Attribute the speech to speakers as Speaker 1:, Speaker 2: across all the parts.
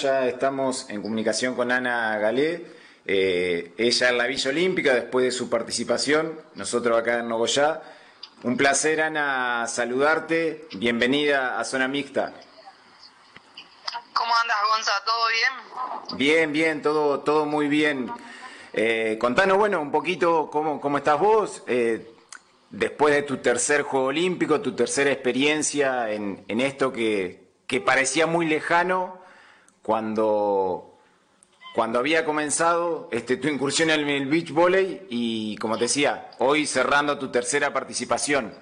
Speaker 1: ya estamos en comunicación con Ana Galé. Eh, ella en la Villa Olímpica, después de su participación, nosotros acá en Nogoyá. Un placer, Ana, saludarte. Bienvenida a Zona Mixta.
Speaker 2: ¿Cómo andas, Gonza? ¿Todo bien?
Speaker 1: Bien, bien, todo, todo muy bien. Eh, contanos, bueno, un poquito cómo, cómo estás vos. Eh, después de tu tercer Juego Olímpico, tu tercera experiencia en, en esto que, que parecía muy lejano cuando, cuando había comenzado este, tu incursión en el beach volley y, como te decía, hoy cerrando tu tercera participación.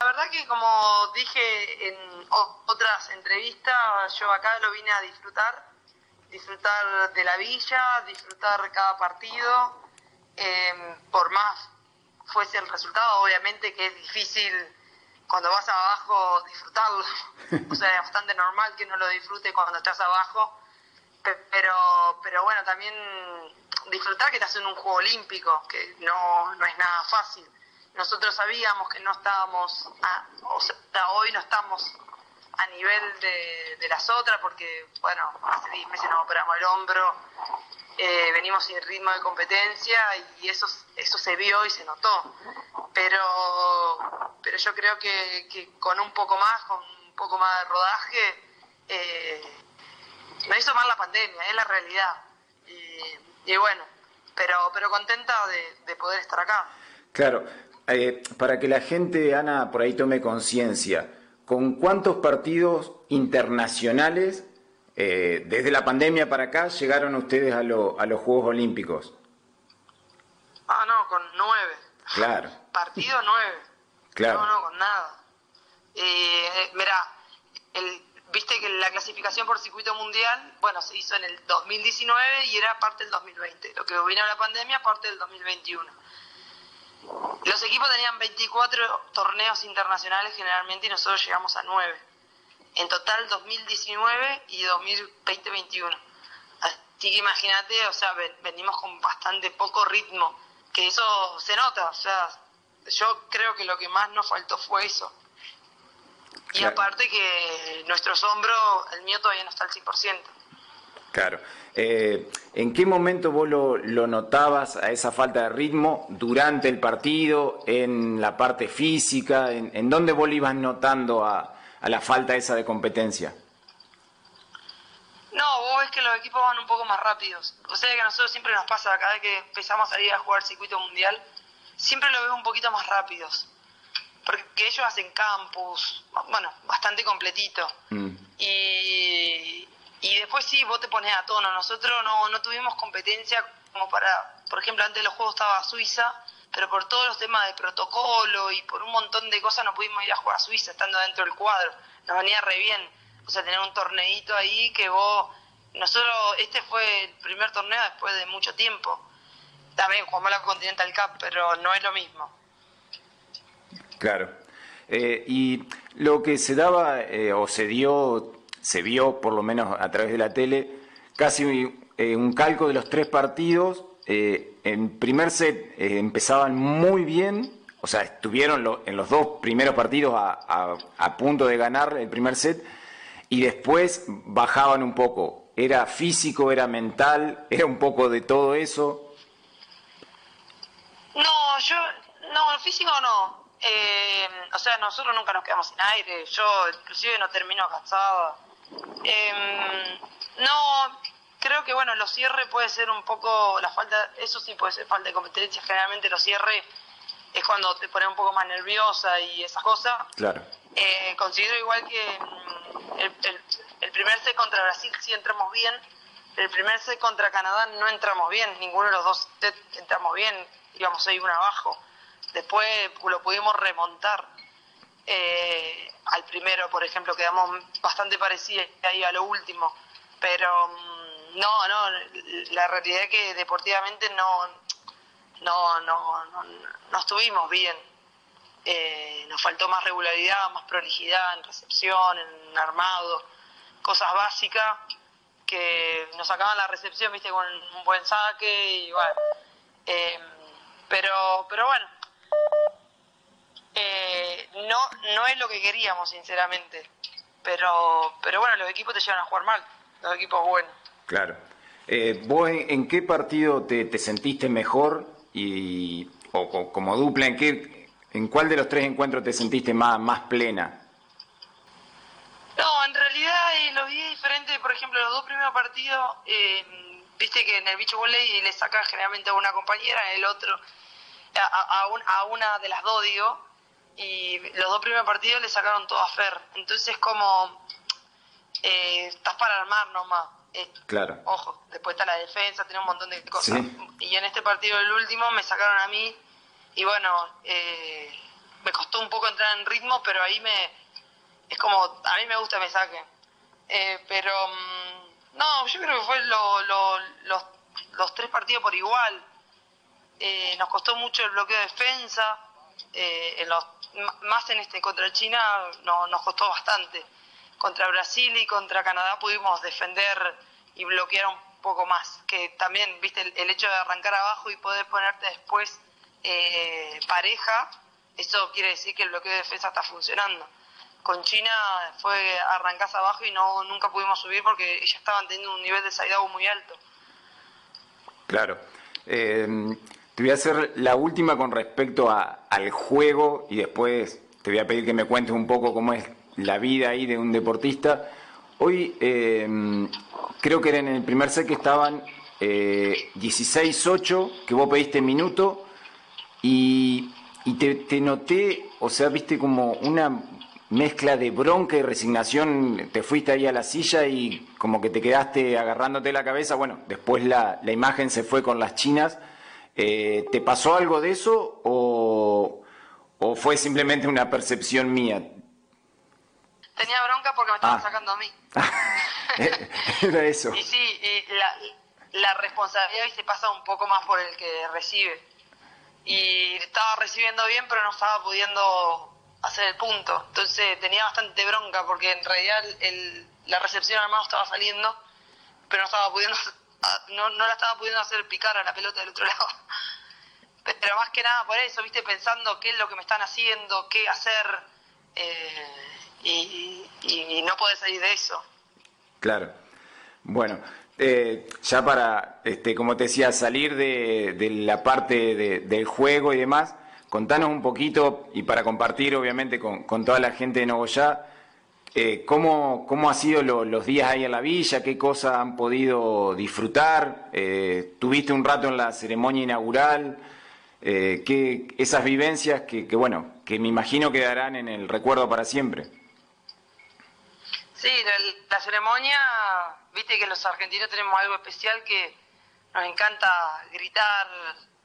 Speaker 2: La verdad que como dije en otras entrevistas, yo acá lo vine a disfrutar, disfrutar de la villa, disfrutar cada partido, eh, por más fuese el resultado, obviamente que es difícil cuando vas abajo disfrutarlo. O sea, es bastante normal que no lo disfrute cuando estás abajo. Pero, pero bueno, también disfrutar que estás en un juego olímpico, que no, no es nada fácil. Nosotros sabíamos que no estábamos, o sea, hoy no estamos a nivel de, de las otras, porque, bueno, hace 10 meses nos operamos el hombro, eh, venimos sin ritmo de competencia y eso, eso se vio y se notó. Pero, pero yo creo que, que con un poco más, con un poco más de rodaje, eh, hizo mal la pandemia, es la realidad. Y, y bueno, pero, pero contenta de, de, poder estar acá.
Speaker 1: Claro, eh, para que la gente, Ana, por ahí tome conciencia, ¿con cuántos partidos internacionales eh, desde la pandemia para acá llegaron ustedes a, lo, a los Juegos Olímpicos?
Speaker 2: Ah, no, con nueve.
Speaker 1: Claro.
Speaker 2: Partido nueve.
Speaker 1: Claro.
Speaker 2: No, no, con nada. Eh, mira, el, viste que la clasificación por circuito mundial, bueno, se hizo en el 2019 y era parte del 2020. Lo que vino la pandemia, parte del 2021. Los equipos tenían 24 torneos internacionales generalmente y nosotros llegamos a 9 en total 2019 y 2020-21. Así que imagínate, o sea, venimos con bastante poco ritmo, que eso se nota, o sea, yo creo que lo que más nos faltó fue eso. Y claro. aparte que nuestros hombros, el mío todavía no está al 100%.
Speaker 1: Claro. Eh, ¿En qué momento vos lo, lo, notabas a esa falta de ritmo durante el partido, en la parte física? ¿En, en dónde vos lo ibas notando a, a la falta esa de competencia?
Speaker 2: No, vos ves que los equipos van un poco más rápidos. O sea que a nosotros siempre nos pasa, cada vez que empezamos a salir a jugar circuito mundial, siempre lo veo un poquito más rápidos. Porque ellos hacen campus, bueno, bastante completito. Mm. Y, y después sí, vos te pones a tono. Nosotros no, no tuvimos competencia como para, por ejemplo, antes de los juegos estaba Suiza, pero por todos los temas de protocolo y por un montón de cosas no pudimos ir a jugar a Suiza estando dentro del cuadro. Nos venía re bien. O sea, tener un torneito ahí que vos... Nosotros, este fue el primer torneo después de mucho tiempo. También jugamos la Continental Cup, pero no es lo mismo.
Speaker 1: Claro. Eh, y lo que se daba eh, o se dio, se vio por lo menos a través de la tele, casi eh, un calco de los tres partidos eh, en primer set eh, empezaban muy bien, o sea, estuvieron lo, en los dos primeros partidos a, a, punto de ganar el primer set y después bajaban un poco. Era físico, era mental, era un poco de todo eso.
Speaker 2: No, yo, no, físico no. Eh, o sea, nosotros nunca nos quedamos sin aire. Yo, inclusive, no termino cansada. Eh, no, creo que bueno, los cierres puede ser un poco la falta, eso sí puede ser falta de competencia, generalmente los cierres es cuando te pones un poco más nerviosa y esas cosas.
Speaker 1: Claro.
Speaker 2: Eh, considero igual que mm, el, el, el, primer set contra Brasil sí entramos bien, el primer set contra Canadá no entramos bien, ninguno de los dos sets entramos bien, íbamos ahí uno abajo. Después lo pudimos remontar. Eh, al primero, por ejemplo, quedamos bastante parecidos ahí a lo último, pero mm, no, no, la realidad es que deportivamente no, no, no, no, no estuvimos bien. Eh, nos faltó más regularidad, más prolijidad en recepción, en armado, cosas básicas que nos sacaban la recepción, viste, con un buen saque y bueno. Eh, pero, pero bueno, eh, no, no es lo que queríamos, sinceramente. Pero, pero bueno, los equipos te llevan a jugar mal. dos equipos buenos.
Speaker 1: Claro. Eh, ¿Vos en, qué partido te, sentiste mejor y o, como dupla, en qué, en cuál de los tres encuentros te sentiste más, más plena?
Speaker 2: No, en realidad eh, lo vi diferente, por ejemplo, los dos primeros partidos, eh, viste que en el bicho volley le sacan generalmente a una compañera, en el otro a, a, una de las dos, digo, y los dos primeros partidos le sacaron todo a Fer. Entonces, como eh, estás para armar nomás. Eh,
Speaker 1: claro.
Speaker 2: Ojo, después está la defensa, tiene un montón de cosas. Y en este partido, el último, me sacaron a mí y bueno, eh, me costó un poco entrar en ritmo, pero ahí me. Es como, a mí me gusta que me saquen. Eh, pero. Mm, no, yo creo que fue lo, los, los tres partidos por igual. Eh, nos costó mucho el bloqueo de defensa, eh, en los, más en este contra China no, nos costó bastante. Contra Brasil y contra Canadá pudimos defender y bloquear un poco más, que también, viste, el, hecho de arrancar abajo y poder ponerte después eh, pareja, eso quiere decir que el bloqueo de defensa está funcionando. Con China fue arrancás abajo y no nunca pudimos subir porque ellos estaban teniendo un nivel de salida muy alto.
Speaker 1: Claro. Eh, te voy a hacer la última con respecto al juego y después te voy a pedir que me cuentes un poco cómo es la vida ahí de un deportista. Hoy em, creo que en el primer set que estaban 16-8, eh, que vos pediste minuto y, te, te, noté, o sea, viste como una mezcla de bronca y resignación, te fuiste ahí a la silla y como que te quedaste agarrándote la cabeza, bueno, después la, la imagen se fue con las chinas eh, ¿Te pasó algo de eso o, fue simplemente una percepción mía?
Speaker 2: Tenía bronca porque me estaban ah. sacando a mí.
Speaker 1: Era eso.
Speaker 2: Y sí, la, la responsabilidad se pasa un poco más por el que recibe. Y estaba recibiendo bien, pero no estaba pudiendo hacer el punto. Entonces tenía bastante bronca porque en realidad el, la recepción al mano estaba saliendo, pero no estaba pudiendo no, no la estaba pudiendo hacer picar a la pelota del otro lado. Pero más que nada por eso, viste, pensando qué es lo que me están haciendo, qué hacer, eh, y, no puede salir de eso.
Speaker 1: Claro. Bueno, eh, ya para, este, como te decía, salir de, la parte del juego y demás, contanos un poquito, y para compartir obviamente con, con toda la gente de Nogoyá, eh, ¿cómo, ¿Cómo han sido los días ahí en la villa? ¿Qué cosas han podido disfrutar? Eh, ¿Tuviste un rato en la ceremonia inaugural? Eh, ¿qué, esas vivencias que, que, bueno, que me imagino quedarán en el recuerdo para siempre.
Speaker 2: Sí, la, ceremonia, viste que los argentinos tenemos algo especial que nos encanta gritar,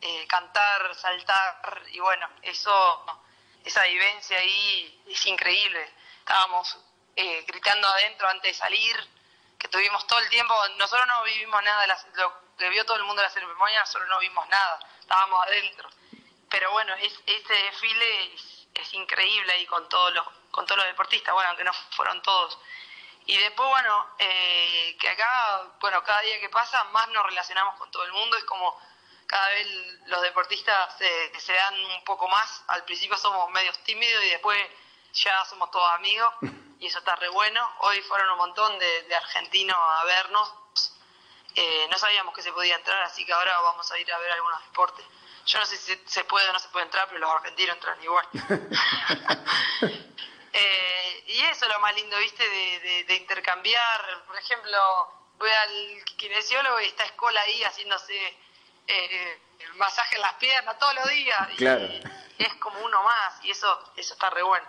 Speaker 2: eh, cantar, saltar, y bueno, eso, esa vivencia ahí es increíble. Estábamos eh, gritando adentro antes de salir, que tuvimos todo el tiempo, nosotros no vivimos nada de lo que vio todo el mundo de la ceremonia, nosotros no vimos nada, estábamos adentro. Pero bueno, es, ese desfile es, increíble ahí con todos los, con todos los deportistas, bueno, aunque no fueron todos. Y después, bueno, eh, que acá, bueno, cada día que pasa, más nos relacionamos con todo el mundo, es como cada vez los deportistas se, se dan un poco más, al principio somos medios tímidos y después ya somos todos amigos. y eso está re bueno. Hoy fueron un montón de, argentinos a vernos. Eh, no sabíamos que se podía entrar, así que ahora vamos a ir a ver algunos deportes. Yo no sé si se puede o no se puede entrar, pero los argentinos entran igual. Y eso es lo más lindo, ¿viste? De, intercambiar. Por ejemplo, voy al kinesiólogo y está Escola ahí haciéndose eh, el masaje en las piernas todos los días. Y es como uno más, y eso, eso está re bueno.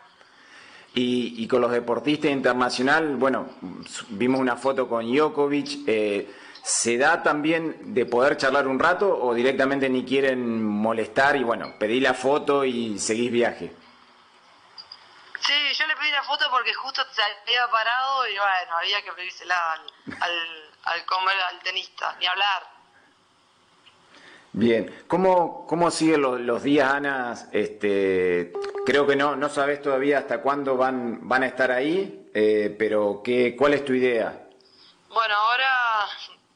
Speaker 1: Y, con los deportistas internacional, bueno, vimos una foto con Djokovic. Eh, ¿Se da también de poder charlar un rato o directamente ni quieren molestar y bueno, pedí la foto y seguís viaje?
Speaker 2: Sí, yo le pedí la foto porque justo se había parado y bueno, había que pedírsela al, al, al, al tenista, ni hablar.
Speaker 1: Bien, ¿cómo, cómo siguen los, los, días, Ana? Este, creo que no, no sabes todavía hasta cuándo van, van a estar ahí, eh, pero ¿qué, ¿cuál es tu idea?
Speaker 2: Bueno, ahora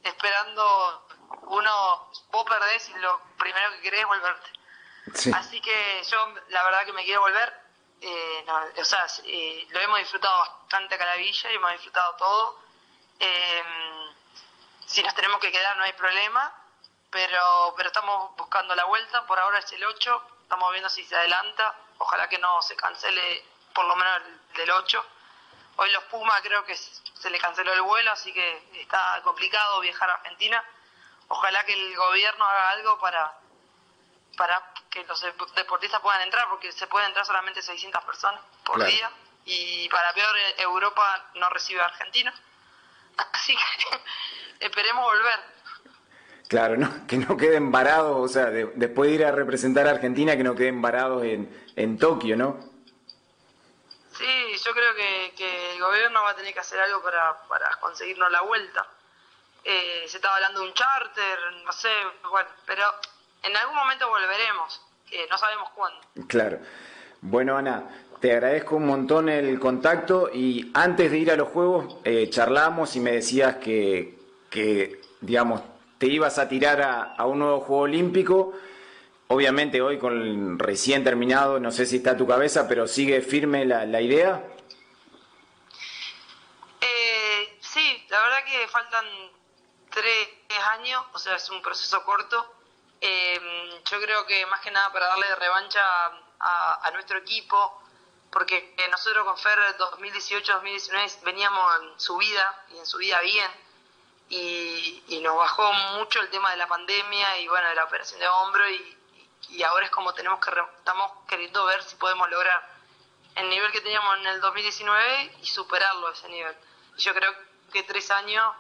Speaker 2: esperando, uno, vos perdés y lo primero que querés es volverte. Así que yo la verdad que me quiero volver, eh, o sea, eh, lo hemos disfrutado bastante acá la villa y hemos disfrutado todo. Em, si nos tenemos que quedar no hay problema, pero, pero estamos buscando la vuelta. Por ahora es el 8, estamos viendo si se adelanta. Ojalá que no se cancele por lo menos el del 8. Hoy los Pumas creo que se le canceló el vuelo, así que está complicado viajar a Argentina. Ojalá que el gobierno haga algo para, para que los deportistas puedan entrar, porque se pueden entrar solamente 600 personas por día. Y para peor, Europa no recibe a Argentina. Así que esperemos volver.
Speaker 1: Claro, no, que no queden varados, o sea, después de ir a representar a Argentina, que no queden varados en, en Tokio, ¿no?
Speaker 2: Sí, yo creo que, que, el gobierno va a tener que hacer algo para, para conseguirnos la vuelta. Eh, se estaba hablando de un charter, no sé, bueno, pero en algún momento volveremos, eh, no sabemos cuándo.
Speaker 1: Claro. Bueno, Ana, te agradezco un montón el contacto y antes de ir a los juegos eh, charlamos y me decías que, que, digamos, te ibas a tirar a, a un nuevo juego olímpico. Obviamente hoy con recién terminado, no sé si está a tu cabeza, pero sigue firme la, la idea.
Speaker 2: Eh, sí, la verdad que faltan tres años, o sea, es un proceso corto. Eh, yo creo que más que nada para darle revancha a, nuestro equipo, porque nosotros con Fer 2018-2019 veníamos en su vida y en su vida bien, y, y, nos bajó mucho el tema de la pandemia y bueno, de la operación de hombro, y, y ahora es como tenemos que estamos queriendo ver si podemos lograr el nivel que teníamos en el 2019 y superarlo ese nivel. Yo creo que tres años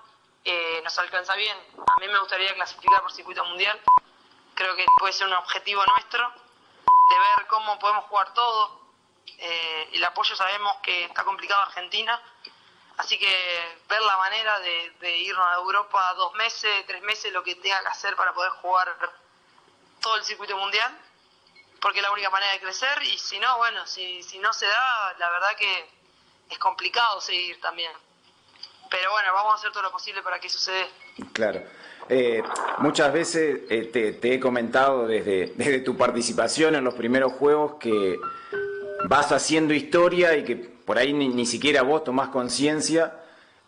Speaker 2: eh, nos alcanza bien. A mí me gustaría clasificar por circuito mundial. Creo que puede ser un objetivo nuestro de ver cómo podemos jugar todo. Eh, el apoyo sabemos que está complicado Argentina, así que ver la manera de, de irnos a Europa dos meses, tres meses, lo que tenga que hacer para poder jugar todo el circuito mundial, porque es la única manera de crecer y si no, bueno, si, si no se da, la verdad que es complicado seguir también. Pero bueno, vamos a hacer todo lo posible para que suceda.
Speaker 1: Claro. Eh, muchas veces eh, te, he comentado desde, desde tu participación en los primeros juegos que vas haciendo historia y que por ahí ni, ni siquiera vos tomás conciencia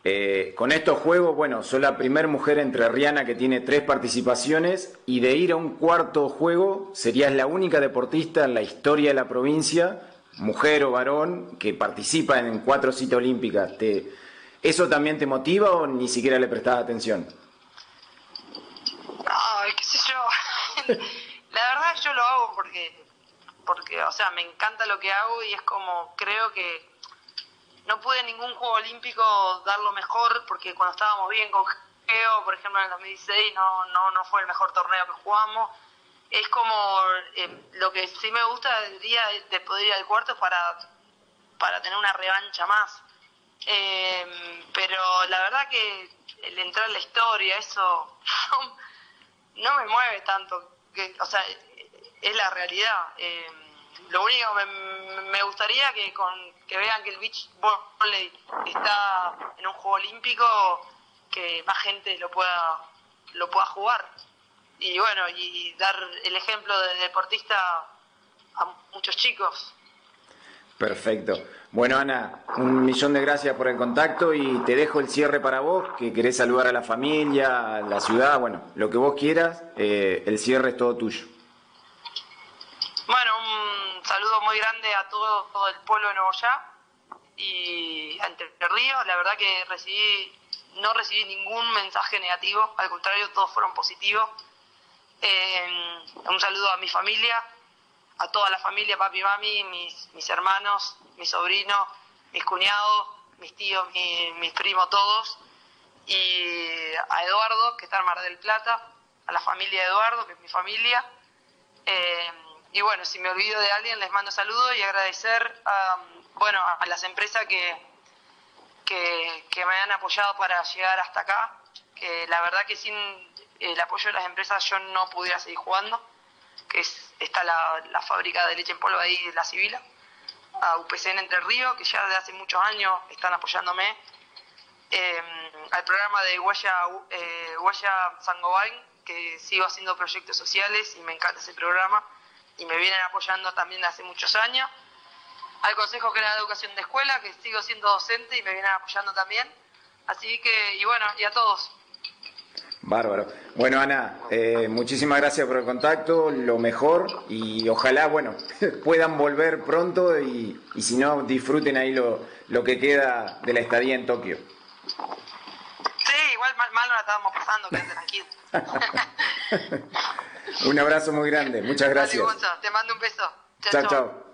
Speaker 1: eh, con estos juegos, bueno, soy la primera mujer entre Rihanna que tiene tres participaciones y de ir a un cuarto juego serías la única deportista en la historia de la provincia, mujer o varón, que participa en cuatro citas olímpicas. ¿Te, ¿Eso también te motiva o ni siquiera le prestas atención?
Speaker 2: Ay, qué sé yo. la verdad yo lo hago porque, porque, o sea, me encanta lo que hago y es como, creo que no pude en ningún juego olímpico dar lo mejor porque cuando estábamos bien con Geo, por ejemplo en el 2016 no, no, no fue el mejor torneo que jugamos. Es como eh, lo que sí me gusta día de poder ir al cuarto para, para tener una revancha más. Eh, pero la verdad que el entrar en la historia, eso no, me mueve tanto. Que, o sea, es la realidad. Eh, lo único me, me gustaría que con que vean que el beach volley está en un juego olímpico, que más gente lo pueda, lo pueda jugar. Y bueno, y dar el ejemplo de deportista a muchos chicos.
Speaker 1: Perfecto. Bueno, Ana, un millón de gracias por el contacto y te dejo el cierre para vos, que querés saludar a la familia, a la ciudad, bueno, lo que vos quieras, eh, el cierre es todo tuyo.
Speaker 2: Bueno, un saludo muy grande a todo, el pueblo de Nuevo Ya y a Entre Ríos. La verdad que recibí, no recibí ningún mensaje negativo, al contrario, todos fueron positivos. Eh, un saludo a mi familia, a toda la familia, papi mami, mis, mis hermanos, mis sobrinos, mis cuñados, mis tíos, mi, mis primos, todos. Y a Eduardo, que está en Mar del Plata, a la familia de Eduardo, que es mi familia. Eh, y bueno, si me olvido de alguien, les mando saludos y agradecer a, bueno, a las empresas que, que, que, me han apoyado para llegar hasta acá, que la verdad que sin el apoyo de las empresas yo no pudiera seguir jugando, que es, está la, fábrica de leche en polvo ahí, la Civila, a UPCN Entre Ríos, que ya desde hace muchos años están apoyándome, eh, al programa de Guaya, eh, Guaya Sangobain, que sigo haciendo proyectos sociales y me encanta ese programa y me vienen apoyando también hace muchos años. Al Consejo General de Educación de Escuela, que sigo siendo docente y me vienen apoyando también. Así que, y bueno, y a todos.
Speaker 1: Bárbaro. Bueno, Ana, eh, muchísimas gracias por el contacto, lo mejor y ojalá, bueno, puedan volver pronto y, y si no, disfruten ahí lo, lo, que queda de la estadía en Tokio.
Speaker 2: Sí, igual mal, mal no la estábamos pasando, quédate tranquilo.
Speaker 1: un abrazo muy grande, muchas gracias.
Speaker 2: te mando un beso.
Speaker 1: chao. chao.